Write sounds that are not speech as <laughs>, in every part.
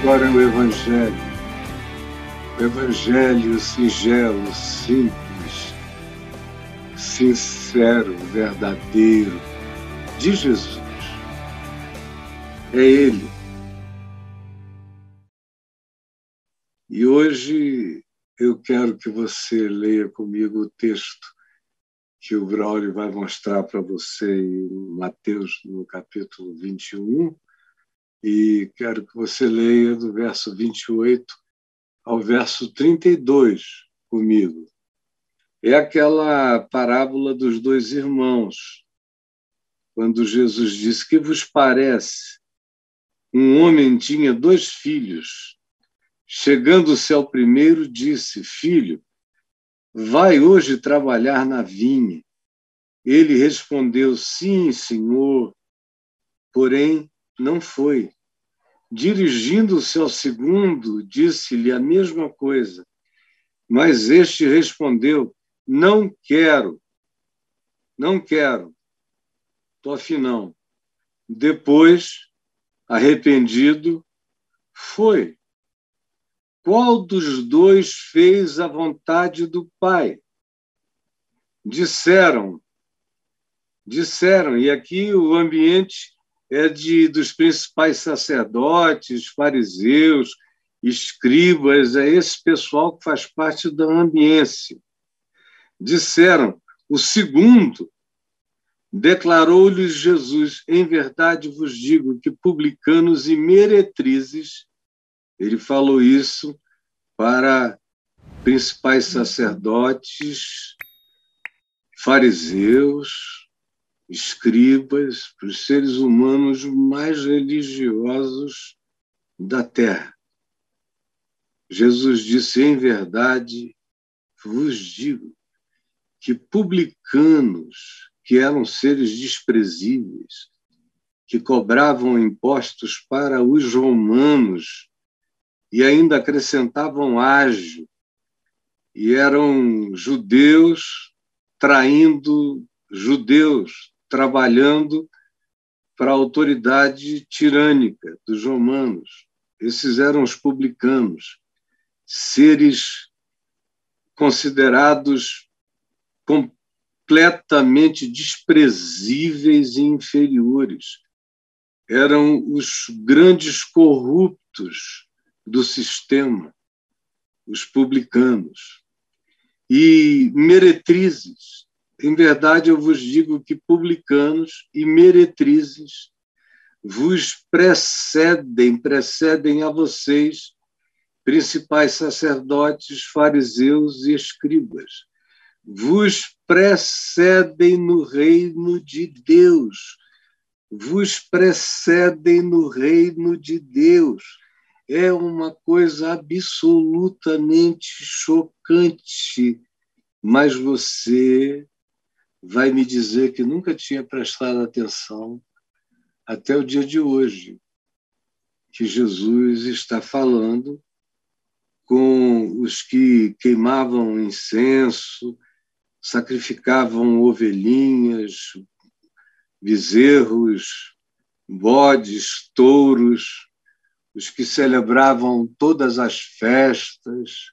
agora é o Evangelho. O Evangelho singelo, simples, sincero, verdadeiro, de Jesus. É Ele. E hoje eu quero que você leia comigo o texto que o Braulio vai mostrar para você em Mateus, no capítulo 21, e quero que você leia do verso 28 ao verso 32 comigo. É aquela parábola dos dois irmãos, quando Jesus disse: Que vos parece? Um homem tinha dois filhos. Chegando-se ao primeiro, disse: Filho, vai hoje trabalhar na vinha. Ele respondeu: Sim, senhor. Porém, não foi. Dirigindo-se ao segundo, disse-lhe a mesma coisa. Mas este respondeu: Não quero, não quero. Tofe não. Depois, arrependido, foi. Qual dos dois fez a vontade do Pai? Disseram, disseram, e aqui o ambiente é de dos principais sacerdotes, fariseus, escribas, é esse pessoal que faz parte da ambiência. Disseram, o segundo declarou-lhes Jesus: Em verdade vos digo que publicanos e meretrizes, ele falou isso para principais sacerdotes, fariseus, escribas, para os seres humanos mais religiosos da terra. Jesus disse: Em verdade, vos digo que publicanos, que eram seres desprezíveis, que cobravam impostos para os romanos e ainda acrescentavam ágio, e eram judeus traindo judeus, trabalhando para a autoridade tirânica dos romanos. Esses eram os publicanos, seres considerados completamente desprezíveis e inferiores. Eram os grandes corruptos do sistema, os publicanos. E meretrizes, em verdade, eu vos digo que publicanos e meretrizes vos precedem, precedem a vocês, principais sacerdotes, fariseus e escribas. Vos precedem no reino de Deus. Vos precedem no reino de Deus. É uma coisa absolutamente chocante, mas você vai me dizer que nunca tinha prestado atenção até o dia de hoje, que Jesus está falando com os que queimavam incenso, sacrificavam ovelhinhas, bezerros, bodes, touros, os que celebravam todas as festas,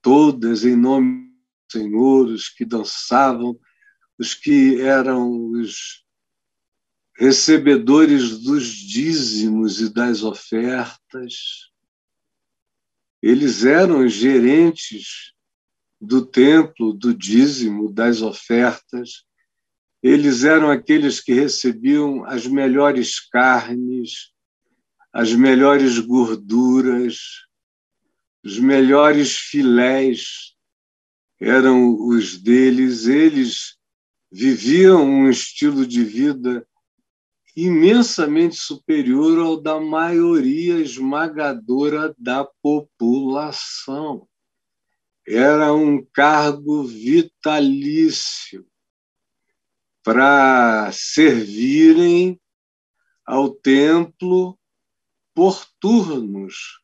todas em nome do Senhor, os que dançavam os que eram os recebedores dos dízimos e das ofertas. Eles eram gerentes do templo, do dízimo, das ofertas. Eles eram aqueles que recebiam as melhores carnes, as melhores gorduras, os melhores filés eram os deles. Eles viviam um estilo de vida imensamente superior ao da maioria esmagadora da população. Era um cargo vitalício para servirem ao templo por turnos.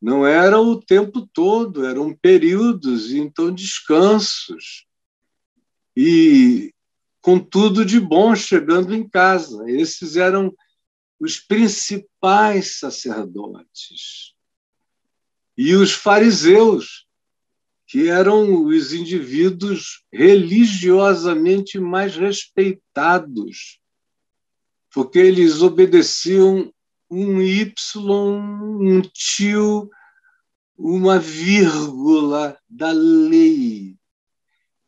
Não era o tempo todo, eram períodos, então descansos e com tudo de bom chegando em casa. Esses eram os principais sacerdotes e os fariseus, que eram os indivíduos religiosamente mais respeitados, porque eles obedeciam um Y, um tio, uma vírgula da lei.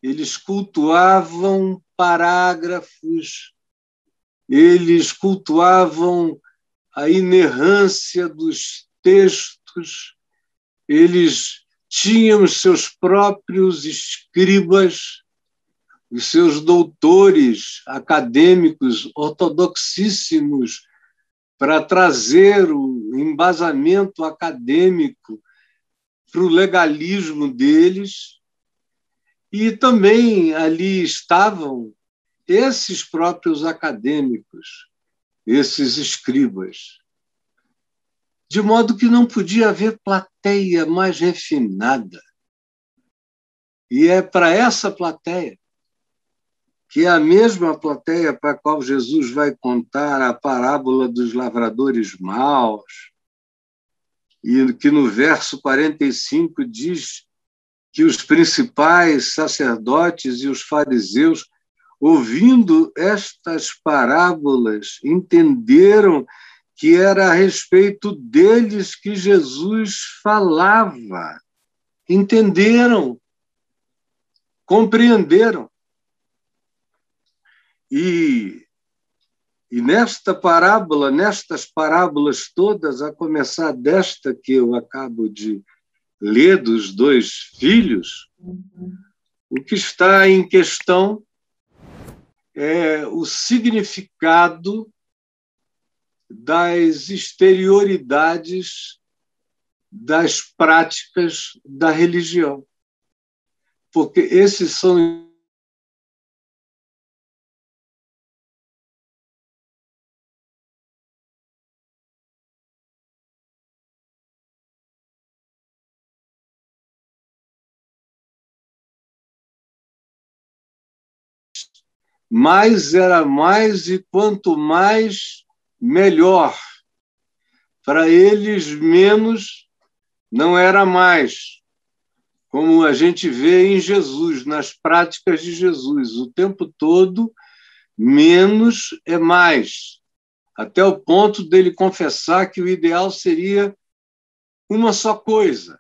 Eles cultuavam parágrafos eles cultuavam a inerrância dos textos, eles tinham seus próprios escribas, os seus doutores acadêmicos ortodoxíssimos para trazer o embasamento acadêmico para o legalismo deles. E também ali estavam esses próprios acadêmicos, esses escribas. De modo que não podia haver plateia mais refinada. E é para essa plateia, que é a mesma plateia para a qual Jesus vai contar a parábola dos lavradores maus, e que no verso 45 diz que os principais sacerdotes e os fariseus ouvindo estas parábolas, entenderam que era a respeito deles que Jesus falava. Entenderam, compreenderam. E, e nesta parábola, nestas parábolas todas, a começar desta que eu acabo de ler dos dois filhos, uhum. o que está em questão é o significado das exterioridades das práticas da religião. Porque esses são mais era mais e quanto mais, melhor. Para eles, menos não era mais. Como a gente vê em Jesus, nas práticas de Jesus, o tempo todo, menos é mais. Até o ponto dele confessar que o ideal seria uma só coisa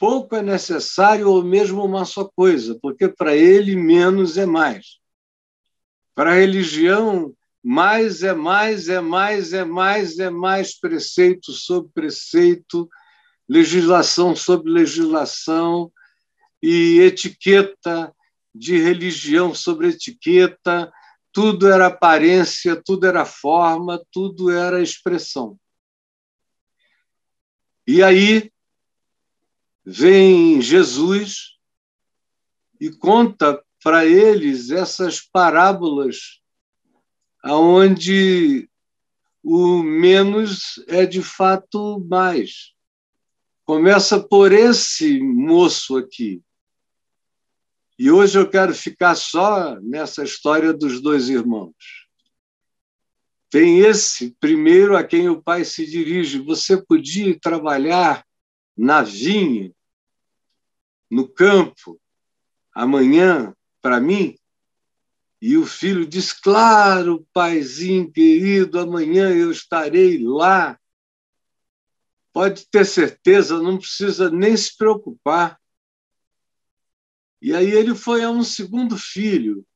pouco é necessário ou mesmo uma só coisa, porque para ele menos é mais. Para a religião, mais é mais, é mais, é mais, é mais preceito sobre preceito, legislação sobre legislação e etiqueta de religião sobre etiqueta, tudo era aparência, tudo era forma, tudo era expressão. E aí vem Jesus e conta para eles essas parábolas aonde o menos é de fato mais. Começa por esse moço aqui. E hoje eu quero ficar só nessa história dos dois irmãos. Tem esse primeiro a quem o pai se dirige. Você podia trabalhar na vinha, no campo, amanhã, para mim? E o filho diz: Claro, paizinho querido, amanhã eu estarei lá. Pode ter certeza, não precisa nem se preocupar. E aí ele foi a um segundo filho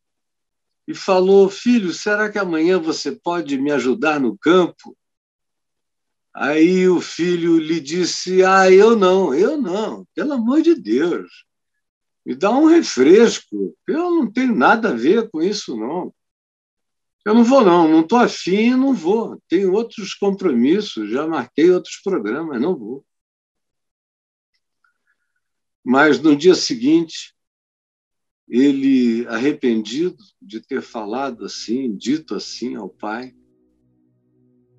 e falou: Filho, será que amanhã você pode me ajudar no campo? Aí o filho lhe disse: Ah, eu não, eu não, pelo amor de Deus, me dá um refresco, eu não tenho nada a ver com isso, não. Eu não vou, não, não estou afim, não vou. Tenho outros compromissos, já marquei outros programas, não vou. Mas no dia seguinte, ele, arrependido de ter falado assim, dito assim ao pai,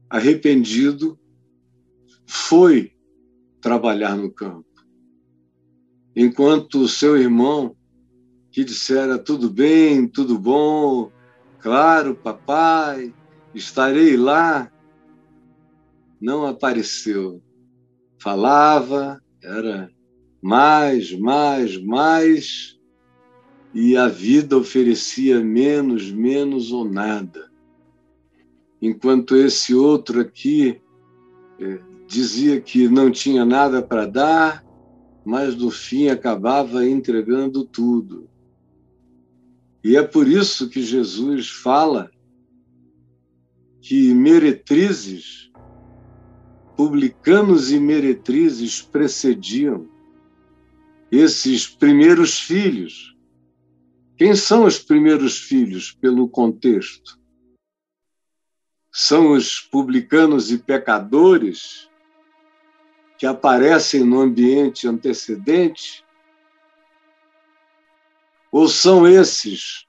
arrependido, foi trabalhar no campo. Enquanto o seu irmão, que dissera tudo bem, tudo bom, claro, papai, estarei lá, não apareceu. Falava, era mais, mais, mais, e a vida oferecia menos, menos ou nada. Enquanto esse outro aqui eh, dizia que não tinha nada para dar, mas no fim acabava entregando tudo. E é por isso que Jesus fala que meretrizes, publicanos e meretrizes precediam esses primeiros filhos. Quem são os primeiros filhos, pelo contexto? São os publicanos e pecadores que aparecem no ambiente antecedente? Ou são esses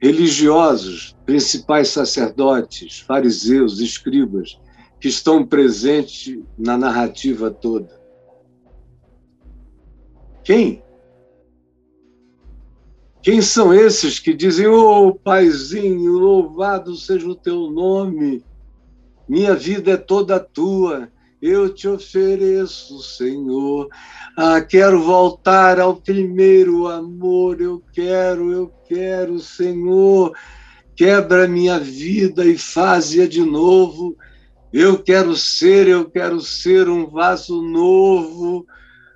religiosos, principais sacerdotes, fariseus, escribas, que estão presentes na narrativa toda? Quem? Quem são esses que dizem, ô oh, Paizinho, louvado seja o teu nome, minha vida é toda tua, eu te ofereço, Senhor. Ah, quero voltar ao primeiro amor, eu quero, eu quero, Senhor. Quebra minha vida e faz-a de novo. Eu quero ser, eu quero ser um vaso novo.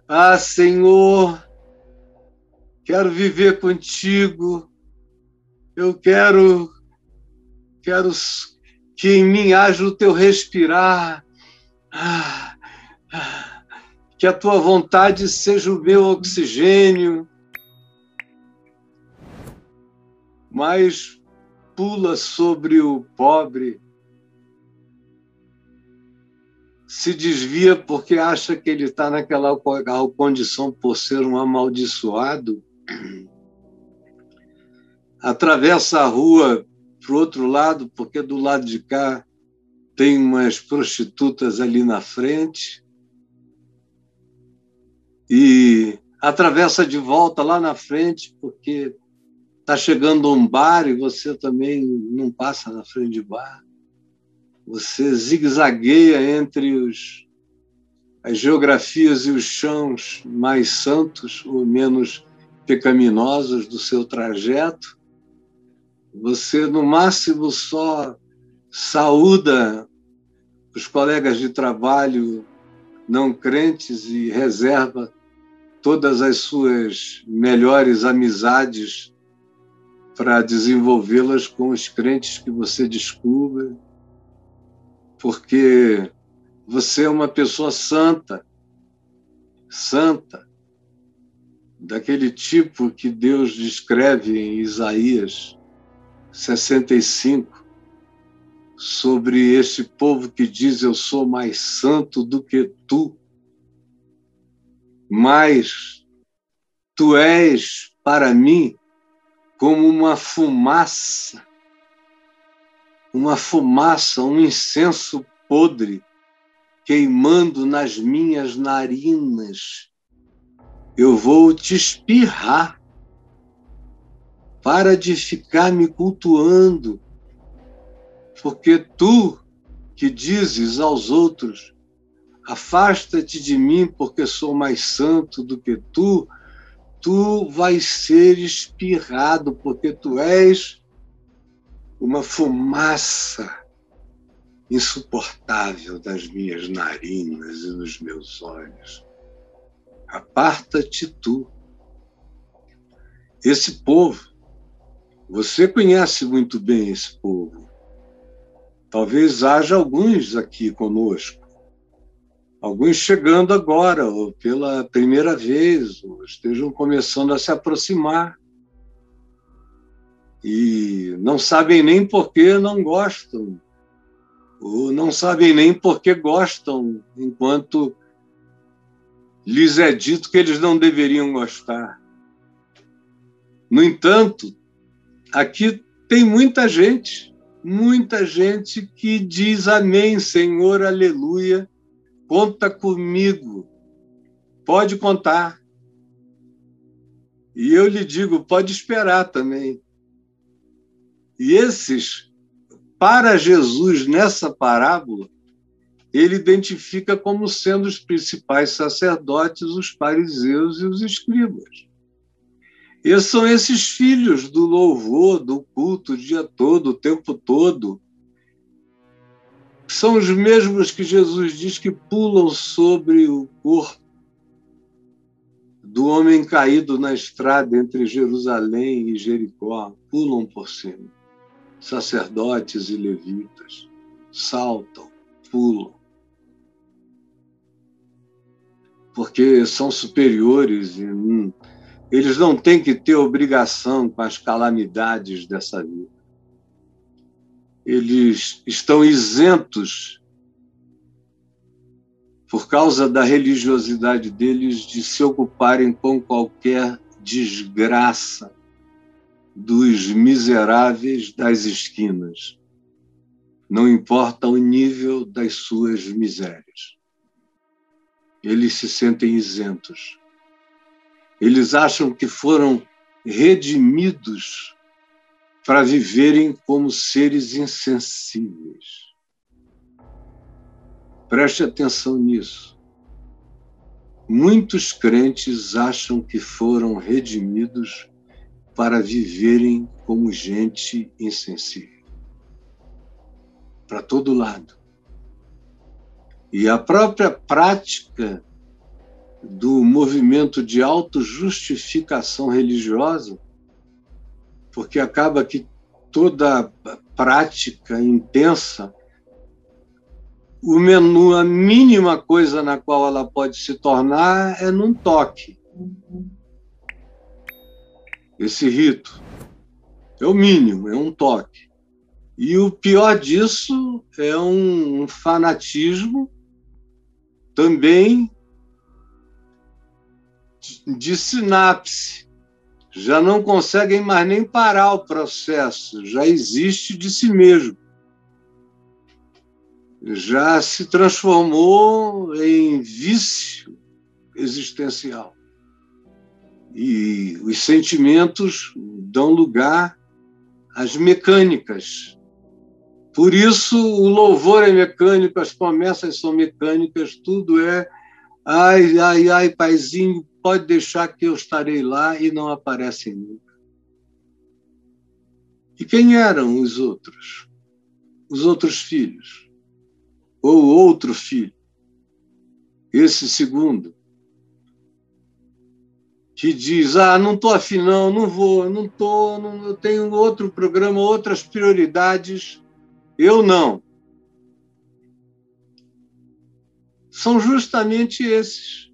Ah, Senhor, quero viver contigo. Eu quero, quero que em mim haja o teu respirar que a tua vontade seja o meu oxigênio, mas pula sobre o pobre, se desvia porque acha que ele está naquela condição por ser um amaldiçoado, atravessa a rua para o outro lado, porque do lado de cá tem umas prostitutas ali na frente e atravessa de volta lá na frente porque está chegando um bar e você também não passa na frente de bar. Você zigue-zagueia entre os, as geografias e os chãos mais santos ou menos pecaminosos do seu trajeto. Você, no máximo, só saúda os colegas de trabalho não crentes e reserva todas as suas melhores amizades para desenvolvê-las com os crentes que você descubra, porque você é uma pessoa santa, santa, daquele tipo que Deus descreve em Isaías 65, sobre esse povo que diz: Eu sou mais santo do que tu, mas tu és para mim como uma fumaça, uma fumaça, um incenso podre queimando nas minhas narinas. Eu vou te espirrar. Para de ficar me cultuando porque tu que dizes aos outros: Afasta-te de mim, porque sou mais santo do que tu, tu vais ser espirrado, porque tu és uma fumaça insuportável das minhas narinas e dos meus olhos. Aparta-te tu. Esse povo, você conhece muito bem esse povo. Talvez haja alguns aqui conosco, alguns chegando agora, ou pela primeira vez, ou estejam começando a se aproximar. E não sabem nem por que não gostam, ou não sabem nem por que gostam, enquanto lhes é dito que eles não deveriam gostar. No entanto, aqui tem muita gente muita gente que diz amém, Senhor, aleluia, conta comigo, pode contar. E eu lhe digo, pode esperar também. E esses para Jesus, nessa parábola, ele identifica como sendo os principais sacerdotes, os fariseus e os escribas. E são esses filhos do louvor, do culto o dia todo, o tempo todo. São os mesmos que Jesus diz que pulam sobre o corpo do homem caído na estrada entre Jerusalém e Jericó, pulam por cima. Sacerdotes e levitas saltam, pulam. Porque são superiores e hum, eles não têm que ter obrigação com as calamidades dessa vida. Eles estão isentos por causa da religiosidade deles, de se ocuparem com qualquer desgraça dos miseráveis das esquinas. Não importa o nível das suas misérias. Eles se sentem isentos. Eles acham que foram redimidos para viverem como seres insensíveis. Preste atenção nisso. Muitos crentes acham que foram redimidos para viverem como gente insensível. Para todo lado. E a própria prática do movimento de autojustificação religiosa, porque acaba que toda prática intensa o menu, a mínima coisa na qual ela pode se tornar é num toque. Esse rito é o mínimo, é um toque. E o pior disso é um fanatismo também de sinapse. Já não conseguem mais nem parar o processo, já existe de si mesmo já se transformou em vício existencial. E os sentimentos dão lugar às mecânicas. Por isso, o louvor é mecânico, as promessas são mecânicas, tudo é ai, ai, ai, paizinho, pode deixar que eu estarei lá e não aparecem nunca. E quem eram os outros? Os outros filhos? ou outro filho. Esse segundo, que diz: Ah, não estou afim, não, não vou, não estou, eu tenho outro programa, outras prioridades, eu não. São justamente esses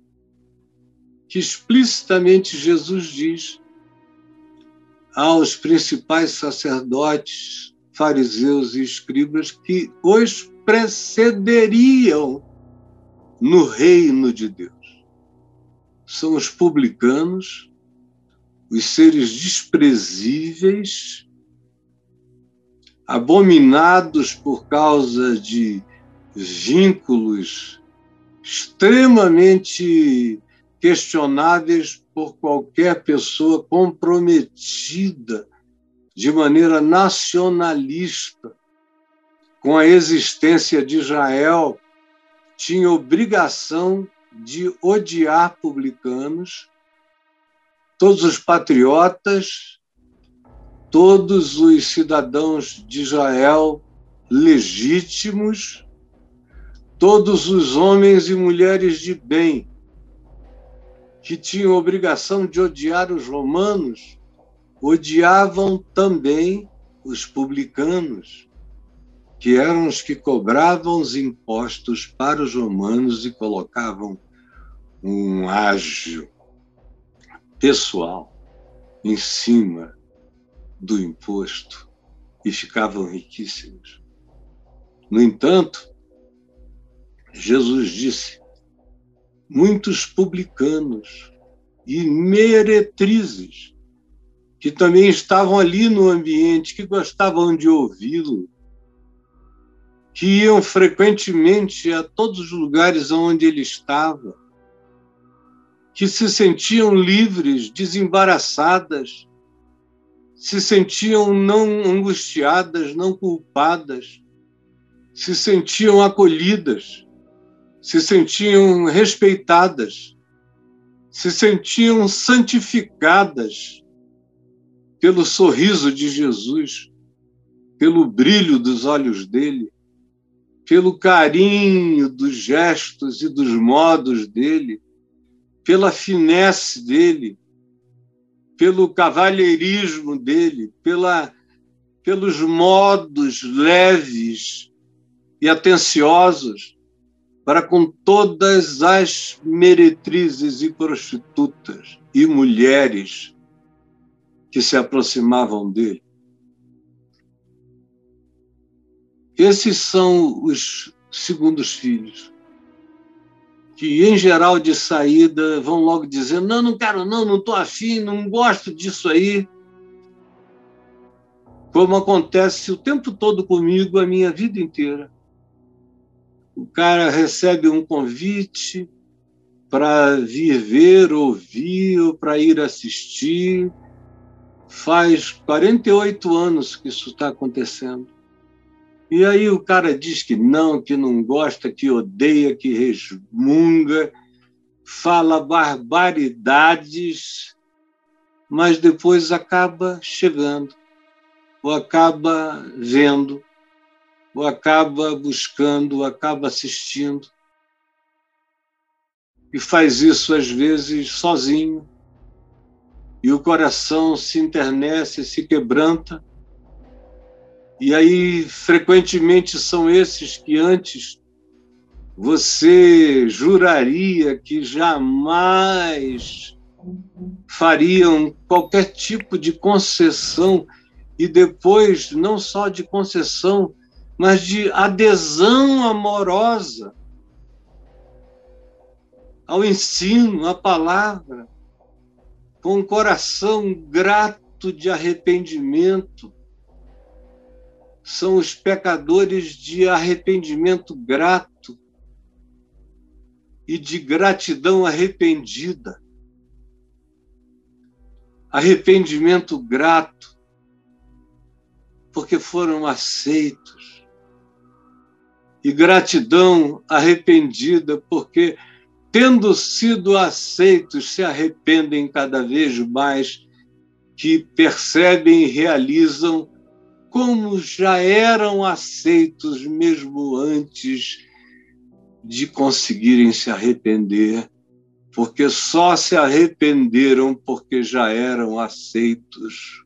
que explicitamente Jesus diz aos principais sacerdotes, fariseus e escribas que os precederiam no reino de Deus. São os publicanos, os seres desprezíveis, abominados por causa de vínculos extremamente questionáveis por qualquer pessoa comprometida de maneira nacionalista com a existência de Israel, tinha obrigação de odiar publicanos, todos os patriotas, todos os cidadãos de Israel legítimos, todos os homens e mulheres de bem que tinham obrigação de odiar os romanos, odiavam também os publicanos que eram os que cobravam os impostos para os romanos e colocavam um ágio pessoal em cima do imposto e ficavam riquíssimos. No entanto, Jesus disse: muitos publicanos e meretrizes que também estavam ali no ambiente, que gostavam de ouvi-lo, que iam frequentemente a todos os lugares onde ele estava, que se sentiam livres, desembaraçadas, se sentiam não angustiadas, não culpadas, se sentiam acolhidas, se sentiam respeitadas, se sentiam santificadas pelo sorriso de Jesus, pelo brilho dos olhos dele, pelo carinho dos gestos e dos modos dele, pela finesse dele, pelo cavalheirismo dele, pela, pelos modos leves e atenciosos para com todas as meretrizes e prostitutas e mulheres que se aproximavam dele. Esses são os segundos filhos, que, em geral, de saída, vão logo dizendo: não, não quero, não, não estou afim, não gosto disso aí. Como acontece o tempo todo comigo, a minha vida inteira. O cara recebe um convite para vir ver, ouvir, ou para ir assistir. Faz 48 anos que isso está acontecendo. E aí o cara diz que não, que não gosta, que odeia, que resmunga, fala barbaridades, mas depois acaba chegando, ou acaba vendo, ou acaba buscando, ou acaba assistindo. E faz isso às vezes sozinho. E o coração se internece, se quebranta, e aí, frequentemente, são esses que antes você juraria que jamais fariam qualquer tipo de concessão e depois não só de concessão, mas de adesão amorosa ao ensino, à palavra, com um coração grato de arrependimento, são os pecadores de arrependimento grato e de gratidão arrependida. Arrependimento grato, porque foram aceitos. E gratidão arrependida, porque, tendo sido aceitos, se arrependem cada vez mais, que percebem e realizam como já eram aceitos mesmo antes de conseguirem se arrepender, porque só se arrependeram porque já eram aceitos.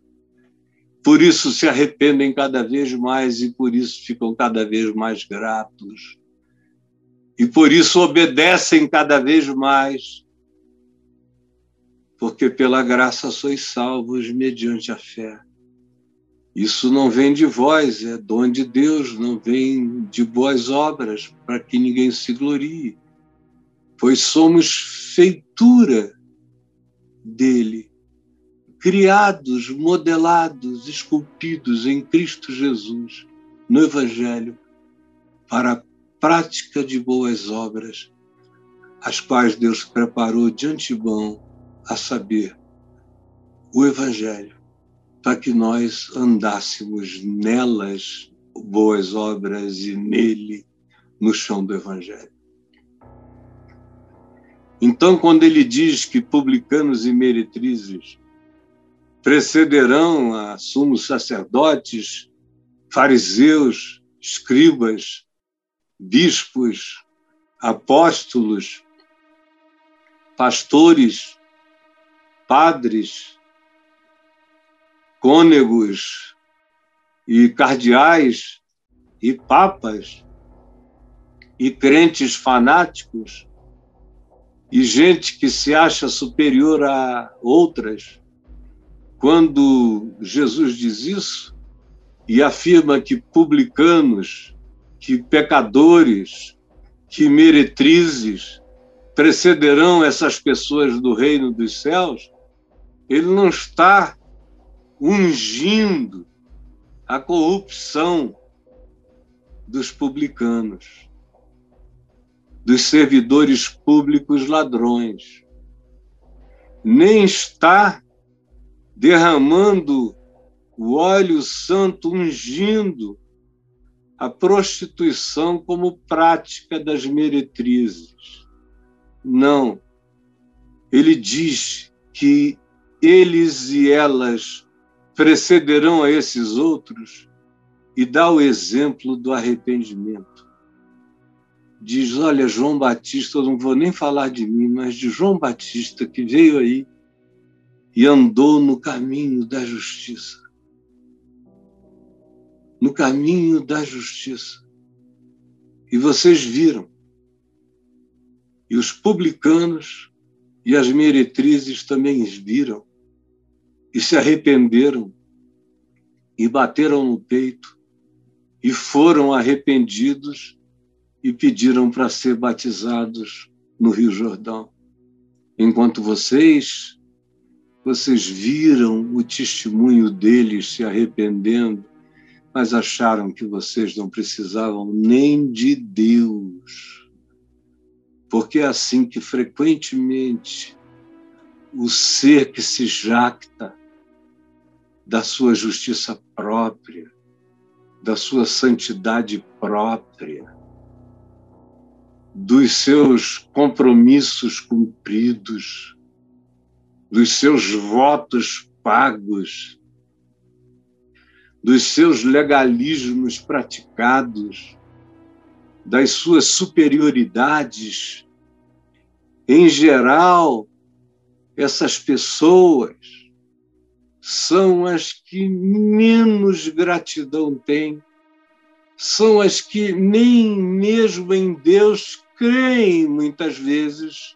Por isso se arrependem cada vez mais e por isso ficam cada vez mais gratos. E por isso obedecem cada vez mais. Porque pela graça sois salvos mediante a fé. Isso não vem de vós, é dom de Deus, não vem de boas obras, para que ninguém se glorie. Pois somos feitura dele, criados, modelados, esculpidos em Cristo Jesus, no Evangelho, para a prática de boas obras, as quais Deus preparou de antemão, a saber, o Evangelho para que nós andássemos nelas boas obras e nele no chão do Evangelho. Então, quando ele diz que publicanos e meretrizes precederão a sumos sacerdotes, fariseus, escribas, bispos, apóstolos, pastores, padres, cônegos e cardeais e papas e crentes fanáticos e gente que se acha superior a outras. Quando Jesus diz isso e afirma que publicanos, que pecadores, que meretrizes precederão essas pessoas do reino dos céus, ele não está ungindo a corrupção dos publicanos, dos servidores públicos ladrões, nem está derramando o óleo santo ungindo a prostituição como prática das meretrizes. Não. Ele diz que eles e elas precederão a esses outros e dá o exemplo do arrependimento. Diz: Olha, João Batista, eu não vou nem falar de mim, mas de João Batista que veio aí e andou no caminho da justiça. No caminho da justiça. E vocês viram. E os publicanos e as meretrizes também viram e se arrependeram e bateram no peito e foram arrependidos e pediram para ser batizados no Rio Jordão. Enquanto vocês vocês viram o testemunho deles se arrependendo, mas acharam que vocês não precisavam nem de Deus. Porque é assim que frequentemente o ser que se jacta da sua justiça própria, da sua santidade própria, dos seus compromissos cumpridos, dos seus votos pagos, dos seus legalismos praticados, das suas superioridades. Em geral, essas pessoas são as que menos gratidão têm, são as que nem mesmo em Deus creem muitas vezes,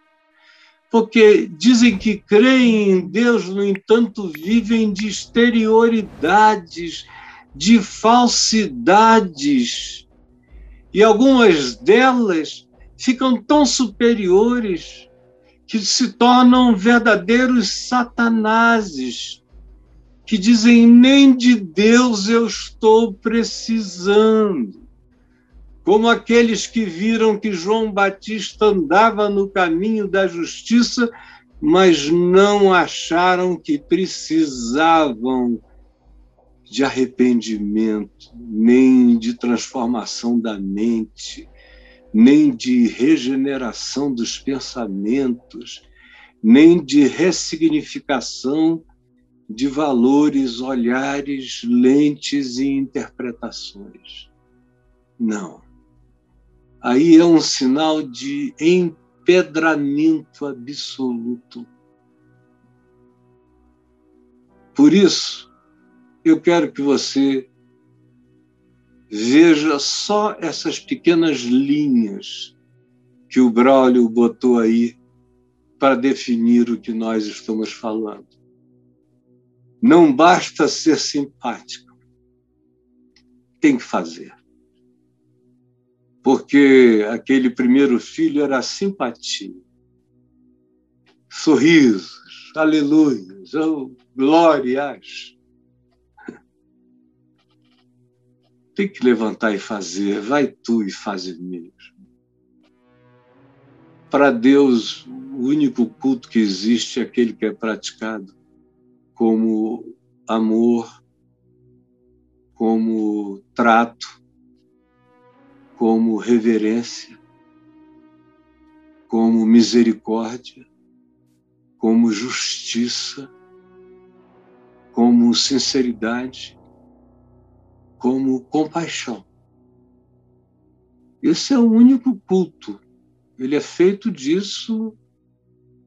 porque dizem que creem em Deus, no entanto, vivem de exterioridades, de falsidades, e algumas delas ficam tão superiores que se tornam verdadeiros satanases, que dizem: nem de Deus eu estou precisando. Como aqueles que viram que João Batista andava no caminho da justiça, mas não acharam que precisavam de arrependimento, nem de transformação da mente, nem de regeneração dos pensamentos, nem de ressignificação de valores, olhares, lentes e interpretações. Não. Aí é um sinal de empedramento absoluto. Por isso, eu quero que você veja só essas pequenas linhas que o Braulio botou aí para definir o que nós estamos falando. Não basta ser simpático, tem que fazer. Porque aquele primeiro filho era simpatia, sorrisos, aleluias, oh, glórias. Tem que levantar e fazer, vai tu e faz mesmo. Para Deus, o único culto que existe é aquele que é praticado como amor, como trato, como reverência, como misericórdia, como justiça, como sinceridade como compaixão. Esse é o único culto. Ele é feito disso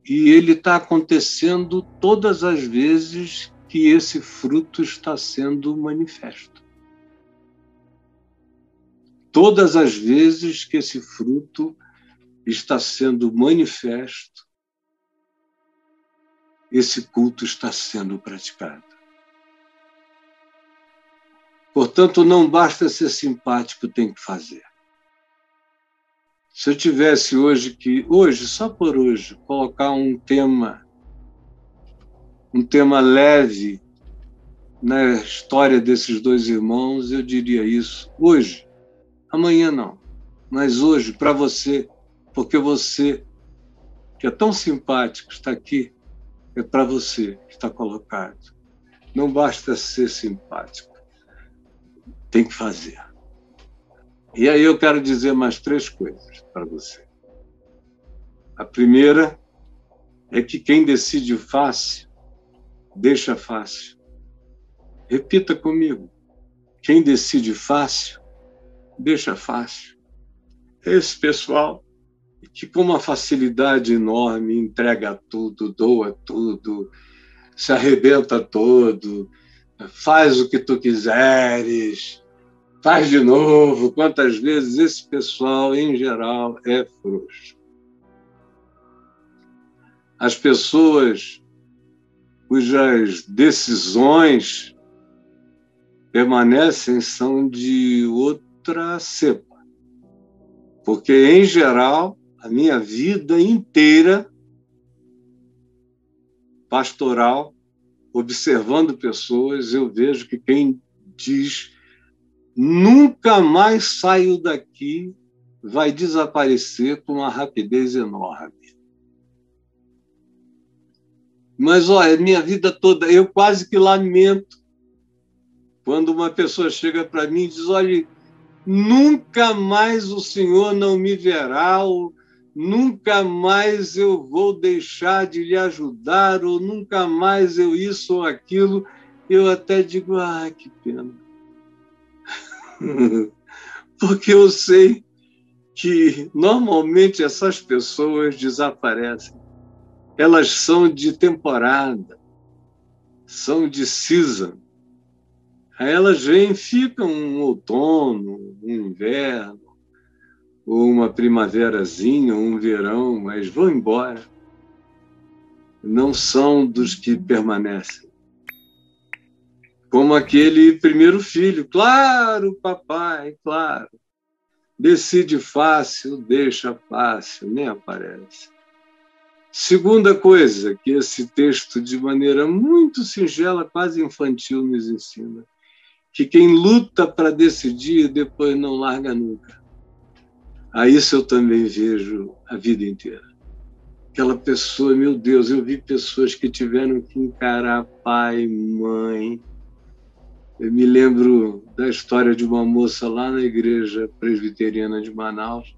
e ele está acontecendo todas as vezes que esse fruto está sendo manifesto. Todas as vezes que esse fruto está sendo manifesto, esse culto está sendo praticado. Portanto, não basta ser simpático, tem que fazer. Se eu tivesse hoje que, hoje, só por hoje, colocar um tema, um tema leve na história desses dois irmãos, eu diria isso hoje. Amanhã não, mas hoje, para você, porque você, que é tão simpático, está aqui, é para você que está colocado. Não basta ser simpático, tem que fazer. E aí eu quero dizer mais três coisas para você. A primeira é que quem decide fácil, deixa fácil. Repita comigo. Quem decide fácil, deixa fácil. Esse pessoal que, com uma facilidade enorme, entrega tudo, doa tudo, se arrebenta todo, faz o que tu quiseres, faz de novo. Quantas vezes esse pessoal, em geral, é frouxo. As pessoas cujas decisões permanecem são de outra cepa. Porque, em geral, a minha vida inteira pastoral, observando pessoas, eu vejo que quem diz nunca mais saio daqui vai desaparecer com uma rapidez enorme. Mas, olha, minha vida toda, eu quase que lamento quando uma pessoa chega para mim e diz: olha, nunca mais o Senhor não me verá, ou nunca mais eu vou deixar de lhe ajudar, ou nunca mais eu isso ou aquilo. Eu até digo: ah, que pena. <laughs> Porque eu sei que normalmente essas pessoas desaparecem. Elas são de temporada, são de season Aí elas vêm, ficam um outono, um inverno, ou uma primaverazinha, um verão, mas vão embora. Não são dos que permanecem. Como aquele primeiro filho. Claro, papai, claro. Decide fácil, deixa fácil, nem aparece. Segunda coisa que esse texto, de maneira muito singela, quase infantil, nos ensina que quem luta para decidir depois não larga nunca. A isso eu também vejo a vida inteira. Aquela pessoa, meu Deus, eu vi pessoas que tiveram que encarar pai, mãe. Eu me lembro da história de uma moça lá na igreja presbiteriana de Manaus,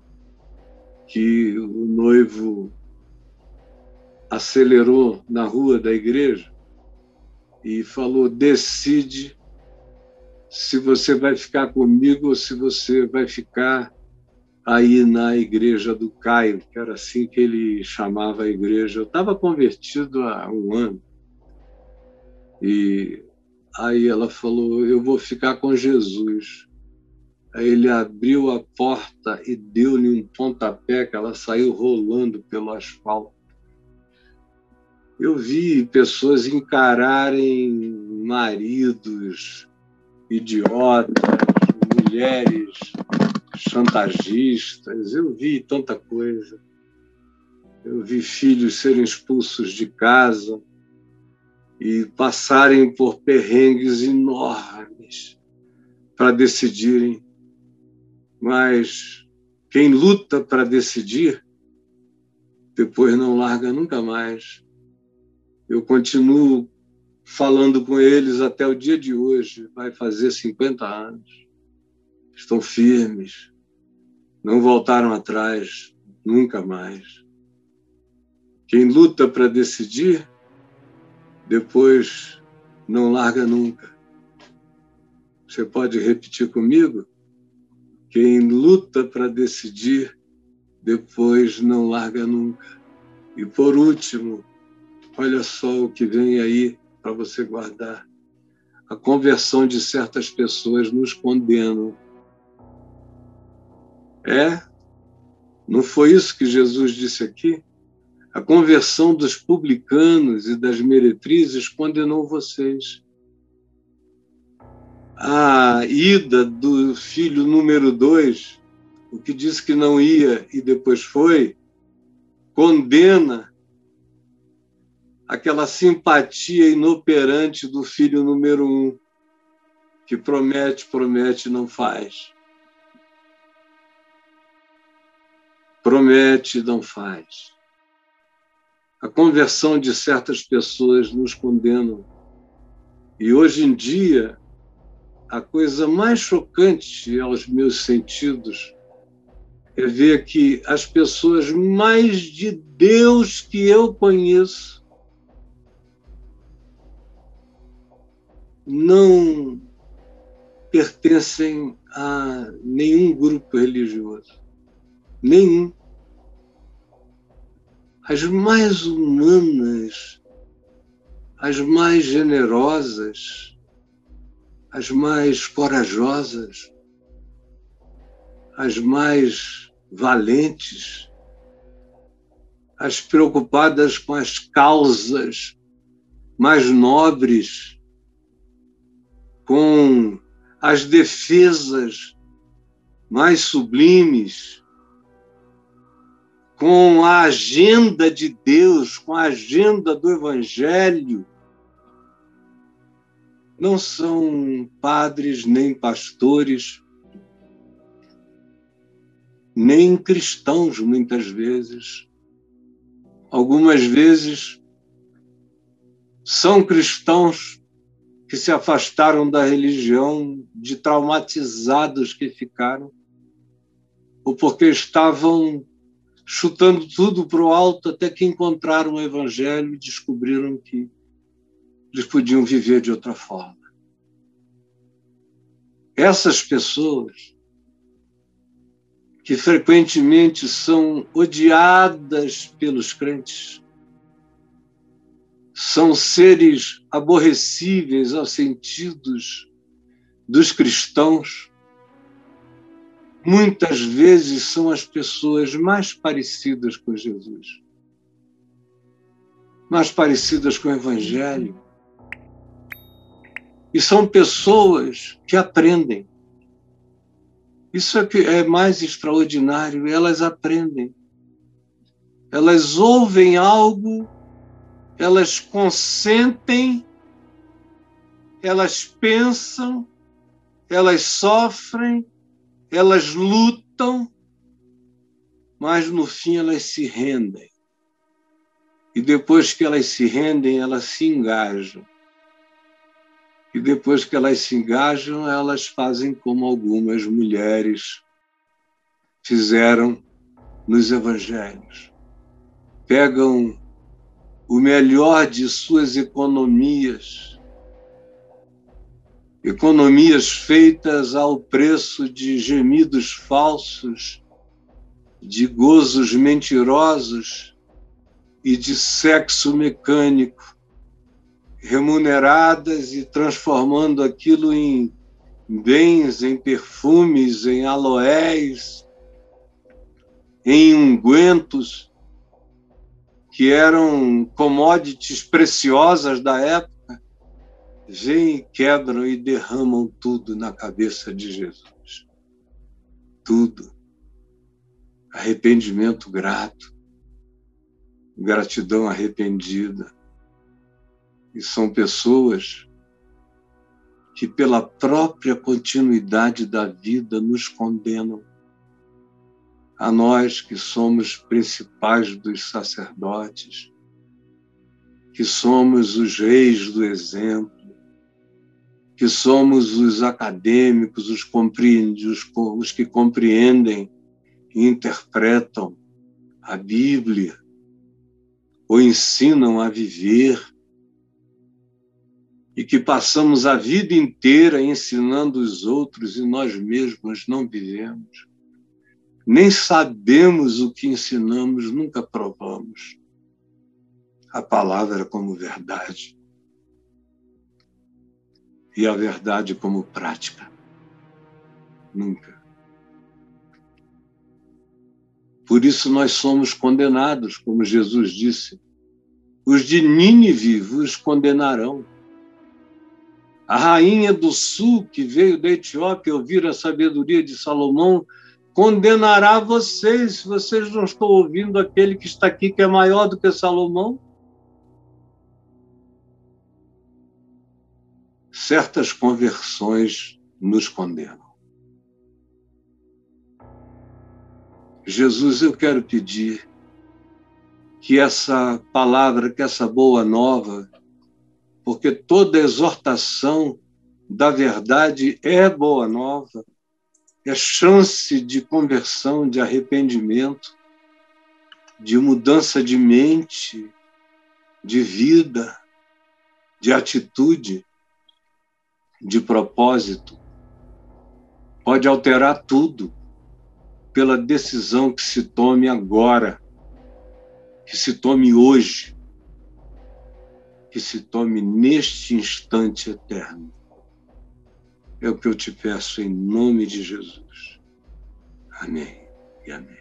que o noivo acelerou na rua da igreja e falou: decide se você vai ficar comigo ou se você vai ficar aí na igreja do Caio, que era assim que ele chamava a igreja. Eu estava convertido há um ano. E aí ela falou: Eu vou ficar com Jesus. Aí ele abriu a porta e deu-lhe um pontapé que ela saiu rolando pelo asfalto. Eu vi pessoas encararem maridos, idiotas, mulheres chantagistas, eu vi tanta coisa. Eu vi filhos serem expulsos de casa e passarem por perrengues enormes para decidirem. Mas quem luta para decidir, depois não larga nunca mais. Eu continuo falando com eles até o dia de hoje, vai fazer 50 anos. Estão firmes, não voltaram atrás nunca mais. Quem luta para decidir, depois não larga nunca. Você pode repetir comigo? Quem luta para decidir, depois não larga nunca. E por último, olha só o que vem aí para você guardar. A conversão de certas pessoas nos condena. É? Não foi isso que Jesus disse aqui? A conversão dos publicanos e das meretrizes condenou vocês. A ida do filho número dois, o que disse que não ia e depois foi, condena aquela simpatia inoperante do filho número um, que promete, promete e não faz. Promete e não faz. A conversão de certas pessoas nos condenam E hoje em dia, a coisa mais chocante aos meus sentidos é ver que as pessoas mais de Deus que eu conheço não pertencem a nenhum grupo religioso. Nenhum. As mais humanas, as mais generosas, as mais corajosas, as mais valentes, as preocupadas com as causas mais nobres, com as defesas mais sublimes, com a agenda de Deus, com a agenda do Evangelho, não são padres nem pastores, nem cristãos, muitas vezes. Algumas vezes são cristãos que se afastaram da religião, de traumatizados que ficaram, ou porque estavam chutando tudo para o alto até que encontraram o Evangelho e descobriram que eles podiam viver de outra forma. Essas pessoas, que frequentemente são odiadas pelos crentes, são seres aborrecíveis aos sentidos dos cristãos, muitas vezes são as pessoas mais parecidas com Jesus, mais parecidas com o Evangelho, e são pessoas que aprendem. Isso é que é mais extraordinário, elas aprendem. Elas ouvem algo, elas consentem, elas pensam, elas sofrem, elas lutam, mas no fim elas se rendem. E depois que elas se rendem, elas se engajam. E depois que elas se engajam, elas fazem como algumas mulheres fizeram nos evangelhos. Pegam o melhor de suas economias, economias feitas ao preço de gemidos falsos, de gozos mentirosos e de sexo mecânico remuneradas e transformando aquilo em bens, em perfumes, em aloés, em ungüentos, que eram commodities preciosas da época, vêm quebram e derramam tudo na cabeça de Jesus. Tudo. Arrependimento grato, gratidão arrependida e são pessoas que, pela própria continuidade da vida, nos condenam. A nós que somos principais dos sacerdotes, que somos os reis do exemplo, que somos os acadêmicos, os, os, os que compreendem e interpretam a Bíblia, ou ensinam a viver e que passamos a vida inteira ensinando os outros e nós mesmos não vivemos. Nem sabemos o que ensinamos, nunca provamos a palavra como verdade e a verdade como prática. Nunca. Por isso nós somos condenados, como Jesus disse. Os de Nínive vos condenarão. A rainha do sul, que veio da Etiópia ouvir a sabedoria de Salomão, condenará vocês vocês não estão ouvindo aquele que está aqui, que é maior do que Salomão. Certas conversões nos condenam. Jesus, eu quero pedir que essa palavra, que essa boa nova, porque toda exortação da verdade é boa nova, é chance de conversão, de arrependimento, de mudança de mente, de vida, de atitude, de propósito. Pode alterar tudo pela decisão que se tome agora, que se tome hoje, que se tome neste instante eterno. É o que eu te peço em nome de Jesus. Amém e amém.